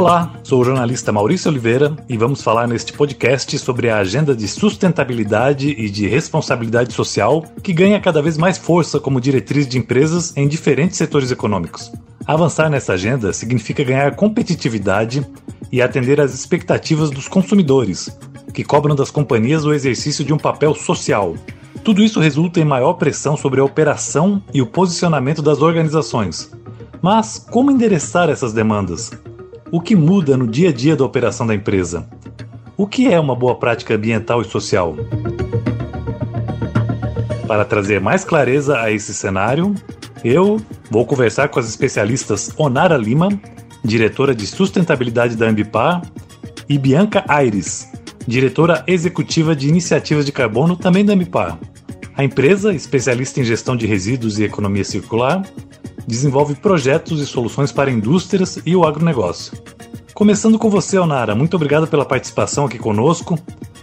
Olá, sou o jornalista Maurício Oliveira e vamos falar neste podcast sobre a agenda de sustentabilidade e de responsabilidade social que ganha cada vez mais força como diretriz de empresas em diferentes setores econômicos. Avançar nessa agenda significa ganhar competitividade e atender às expectativas dos consumidores, que cobram das companhias o exercício de um papel social. Tudo isso resulta em maior pressão sobre a operação e o posicionamento das organizações. Mas como endereçar essas demandas? O que muda no dia a dia da operação da empresa? O que é uma boa prática ambiental e social? Para trazer mais clareza a esse cenário, eu vou conversar com as especialistas Onara Lima, diretora de sustentabilidade da Ambipar, e Bianca Aires, diretora executiva de iniciativas de carbono também da Ambipar. A empresa, especialista em gestão de resíduos e economia circular, desenvolve projetos e soluções para indústrias e o agronegócio. Começando com você, Onara, muito obrigado pela participação aqui conosco.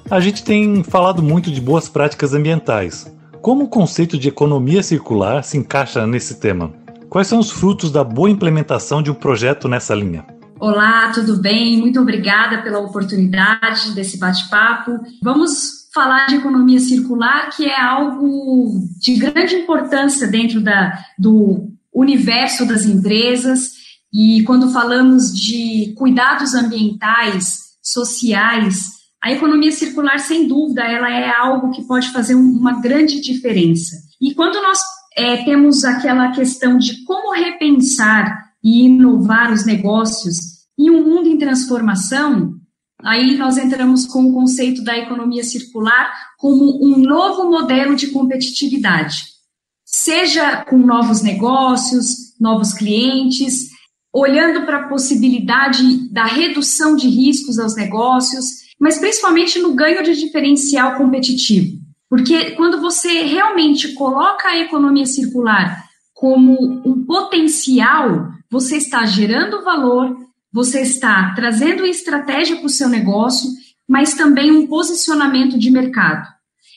A gente tem falado muito de boas práticas ambientais. Como o conceito de economia circular se encaixa nesse tema? Quais são os frutos da boa implementação de um projeto nessa linha? Olá, tudo bem? Muito obrigada pela oportunidade desse bate-papo. Vamos falar de economia circular, que é algo de grande importância dentro da, do universo das empresas. E quando falamos de cuidados ambientais, sociais, a economia circular, sem dúvida, ela é algo que pode fazer uma grande diferença. E quando nós é, temos aquela questão de como repensar e inovar os negócios em um mundo em transformação, aí nós entramos com o conceito da economia circular como um novo modelo de competitividade seja com novos negócios, novos clientes, olhando para a possibilidade da redução de riscos aos negócios, mas principalmente no ganho de diferencial competitivo. Porque quando você realmente coloca a economia circular como um potencial, você está gerando valor, você está trazendo estratégia para o seu negócio, mas também um posicionamento de mercado.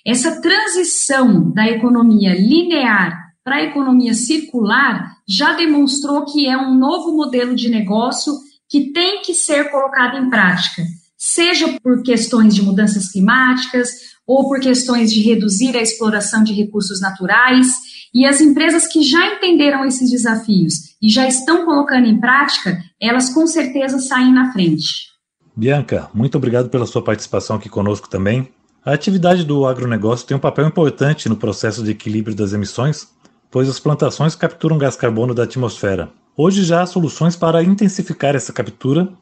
Essa transição da economia linear para a economia circular já demonstrou que é um novo modelo de negócio que tem que ser colocado em prática, seja por questões de mudanças climáticas ou por questões de reduzir a exploração de recursos naturais. E as empresas que já entenderam esses desafios e já estão colocando em prática, elas com certeza saem na frente. Bianca, muito obrigado pela sua participação aqui conosco também. A atividade do agronegócio tem um papel importante no processo de equilíbrio das emissões, pois as plantações capturam gás carbono da atmosfera. Hoje já há soluções para intensificar essa captura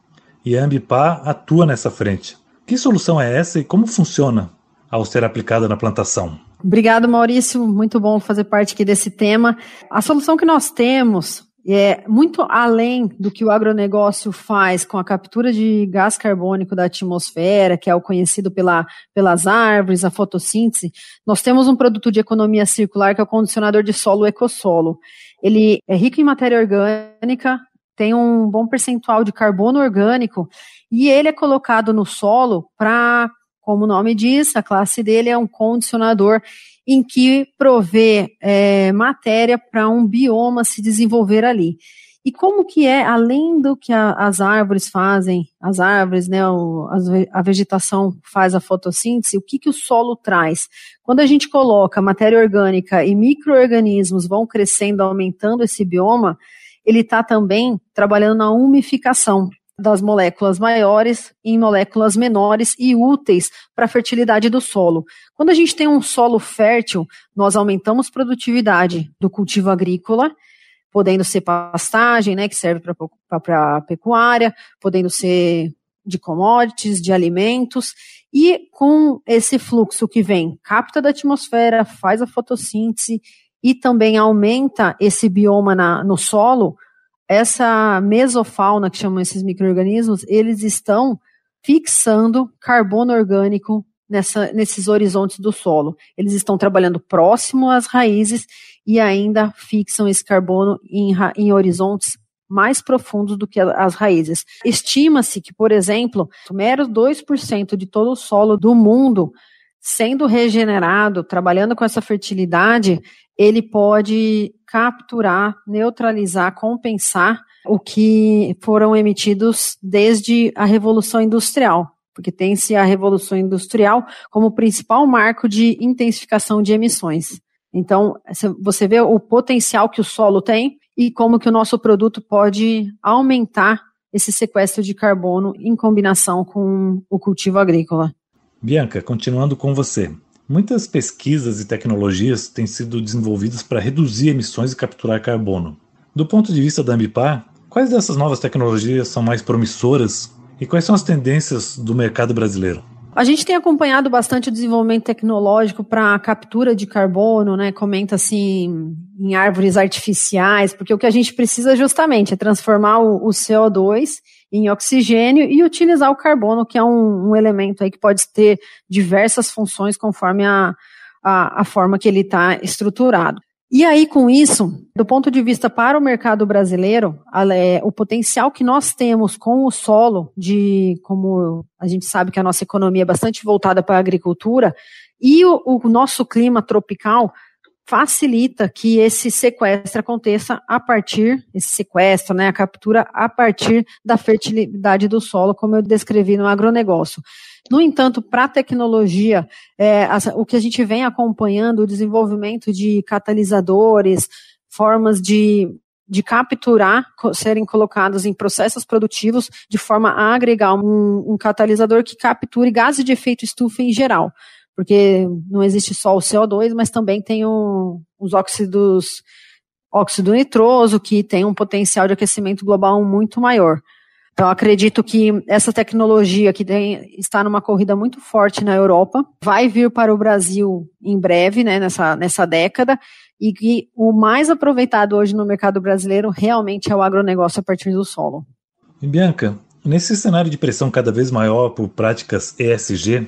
e a Ambipar atua nessa frente. Que solução é essa e como funciona ao ser aplicada na plantação? Obrigado, Maurício. Muito bom fazer parte aqui desse tema. A solução que nós temos é muito além do que o agronegócio faz com a captura de gás carbônico da atmosfera, que é o conhecido pela, pelas árvores, a fotossíntese, nós temos um produto de economia circular que é o condicionador de solo ecossolo. Ele é rico em matéria orgânica, tem um bom percentual de carbono orgânico e ele é colocado no solo para, como o nome diz, a classe dele é um condicionador em que provê é, matéria para um bioma se desenvolver ali. E como que é, além do que a, as árvores fazem, as árvores, né, o, a vegetação faz a fotossíntese, o que, que o solo traz? Quando a gente coloca matéria orgânica e micro-organismos vão crescendo, aumentando esse bioma, ele está também trabalhando na umificação das moléculas maiores em moléculas menores e úteis para a fertilidade do solo. Quando a gente tem um solo fértil, nós aumentamos produtividade do cultivo agrícola, podendo ser pastagem, né, que serve para pecuária, podendo ser de commodities, de alimentos, e com esse fluxo que vem, capta da atmosfera, faz a fotossíntese e também aumenta esse bioma na, no solo, essa mesofauna, que chamam esses micro-organismos, eles estão fixando carbono orgânico nessa, nesses horizontes do solo. Eles estão trabalhando próximo às raízes e ainda fixam esse carbono em, em horizontes mais profundos do que as raízes. Estima-se que, por exemplo, meros 2% de todo o solo do mundo sendo regenerado, trabalhando com essa fertilidade, ele pode capturar, neutralizar, compensar o que foram emitidos desde a Revolução Industrial, porque tem-se a Revolução Industrial como principal marco de intensificação de emissões. Então, você vê o potencial que o solo tem e como que o nosso produto pode aumentar esse sequestro de carbono em combinação com o cultivo agrícola. Bianca, continuando com você. Muitas pesquisas e tecnologias têm sido desenvolvidas para reduzir emissões e capturar carbono. Do ponto de vista da Ambipar, quais dessas novas tecnologias são mais promissoras e quais são as tendências do mercado brasileiro? A gente tem acompanhado bastante o desenvolvimento tecnológico para captura de carbono, né? Comenta assim em árvores artificiais, porque o que a gente precisa justamente é transformar o, o CO2 em oxigênio e utilizar o carbono, que é um, um elemento aí que pode ter diversas funções conforme a, a, a forma que ele está estruturado. E aí, com isso, do ponto de vista para o mercado brasileiro, é, o potencial que nós temos com o solo, de como a gente sabe que a nossa economia é bastante voltada para a agricultura, e o, o nosso clima tropical facilita que esse sequestro aconteça a partir, esse sequestro, né, a captura a partir da fertilidade do solo, como eu descrevi no agronegócio. No entanto, para a tecnologia, é, o que a gente vem acompanhando, o desenvolvimento de catalisadores, formas de, de capturar, serem colocados em processos produtivos de forma a agregar um, um catalisador que capture gases de efeito estufa em geral. Porque não existe só o CO2, mas também tem os óxidos, óxido nitroso, que tem um potencial de aquecimento global muito maior. Então, acredito que essa tecnologia que tem, está numa corrida muito forte na Europa vai vir para o Brasil em breve, né, nessa, nessa década, e que o mais aproveitado hoje no mercado brasileiro realmente é o agronegócio a partir do solo. E Bianca, nesse cenário de pressão cada vez maior por práticas ESG,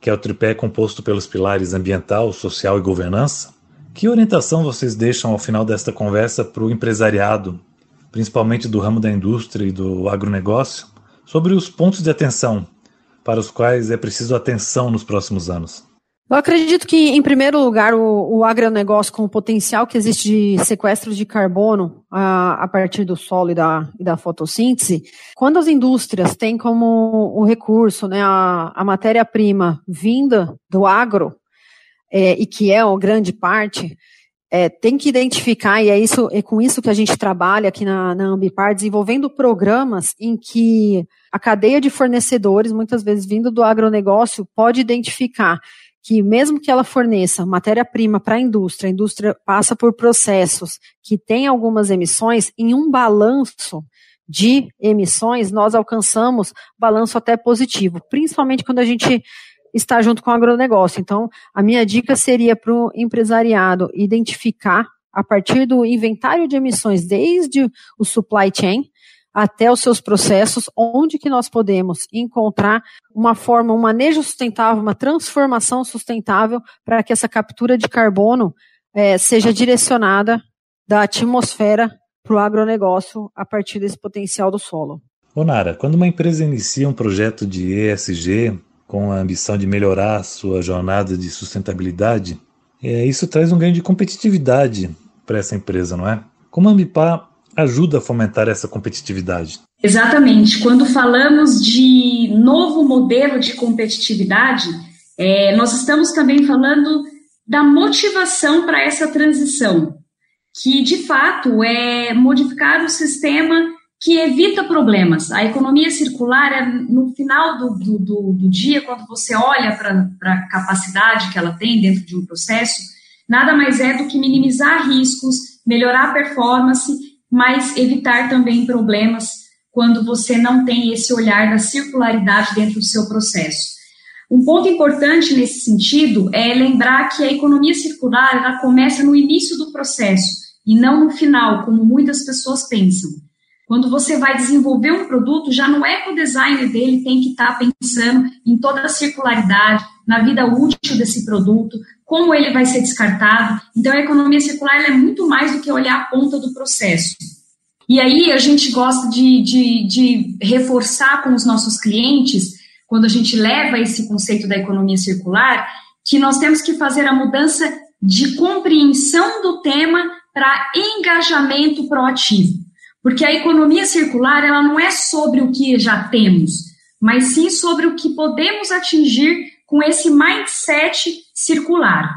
que é o tripé composto pelos pilares ambiental, social e governança, que orientação vocês deixam ao final desta conversa para o empresariado principalmente do ramo da indústria e do agronegócio, sobre os pontos de atenção para os quais é preciso atenção nos próximos anos? Eu acredito que, em primeiro lugar, o, o agronegócio, com o potencial que existe de sequestro de carbono a, a partir do solo e da, e da fotossíntese, quando as indústrias têm como o recurso né, a, a matéria-prima vinda do agro, é, e que é uma grande parte, é, tem que identificar, e é, isso, é com isso que a gente trabalha aqui na, na Ambipar, desenvolvendo programas em que a cadeia de fornecedores, muitas vezes vindo do agronegócio, pode identificar que mesmo que ela forneça matéria-prima para a indústria, a indústria passa por processos que têm algumas emissões, em um balanço de emissões, nós alcançamos balanço até positivo, principalmente quando a gente está junto com o agronegócio. Então, a minha dica seria para o empresariado identificar, a partir do inventário de emissões, desde o supply chain, até os seus processos, onde que nós podemos encontrar uma forma, um manejo sustentável, uma transformação sustentável para que essa captura de carbono é, seja direcionada da atmosfera para o agronegócio a partir desse potencial do solo. Onara, quando uma empresa inicia um projeto de ESG, com a ambição de melhorar sua jornada de sustentabilidade, é, isso traz um ganho de competitividade para essa empresa, não é? Como a Ambipar ajuda a fomentar essa competitividade? Exatamente. Quando falamos de novo modelo de competitividade, é, nós estamos também falando da motivação para essa transição, que de fato é modificar o sistema que evita problemas. A economia circular é no final do, do, do, do dia, quando você olha para a capacidade que ela tem dentro de um processo, nada mais é do que minimizar riscos, melhorar a performance, mas evitar também problemas quando você não tem esse olhar da circularidade dentro do seu processo. Um ponto importante nesse sentido é lembrar que a economia circular ela começa no início do processo e não no final, como muitas pessoas pensam. Quando você vai desenvolver um produto, já não é designer dele tem que estar tá pensando em toda a circularidade, na vida útil desse produto, como ele vai ser descartado. Então, a economia circular é muito mais do que olhar a ponta do processo. E aí, a gente gosta de, de, de reforçar com os nossos clientes, quando a gente leva esse conceito da economia circular, que nós temos que fazer a mudança de compreensão do tema para engajamento proativo. Porque a economia circular, ela não é sobre o que já temos, mas sim sobre o que podemos atingir com esse mindset circular.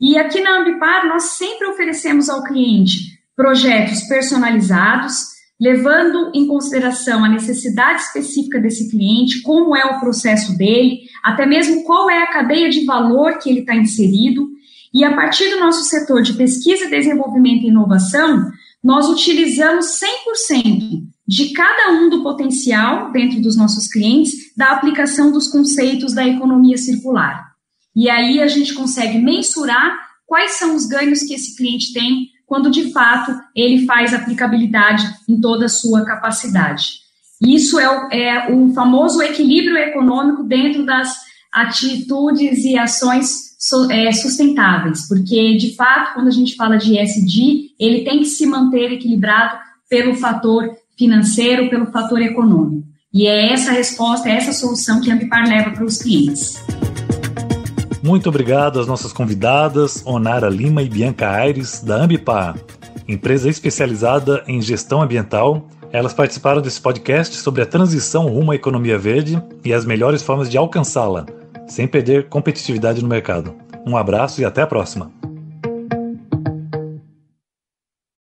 E aqui na Ambipar, nós sempre oferecemos ao cliente projetos personalizados, levando em consideração a necessidade específica desse cliente, como é o processo dele, até mesmo qual é a cadeia de valor que ele está inserido. E a partir do nosso setor de pesquisa, desenvolvimento e inovação, nós utilizamos 100% de cada um do potencial dentro dos nossos clientes da aplicação dos conceitos da economia circular. E aí a gente consegue mensurar quais são os ganhos que esse cliente tem quando de fato ele faz aplicabilidade em toda a sua capacidade. Isso é o, é o famoso equilíbrio econômico dentro das atitudes e ações é, sustentáveis, porque de fato, quando a gente fala de ESG, ele tem que se manter equilibrado pelo fator financeiro, pelo fator econômico. E é essa resposta, é essa solução que a Ambipar leva para os clientes. Muito obrigado às nossas convidadas, Onara Lima e Bianca Aires, da Ambipar, empresa especializada em gestão ambiental. Elas participaram desse podcast sobre a transição rumo à economia verde e as melhores formas de alcançá-la, sem perder competitividade no mercado. Um abraço e até a próxima!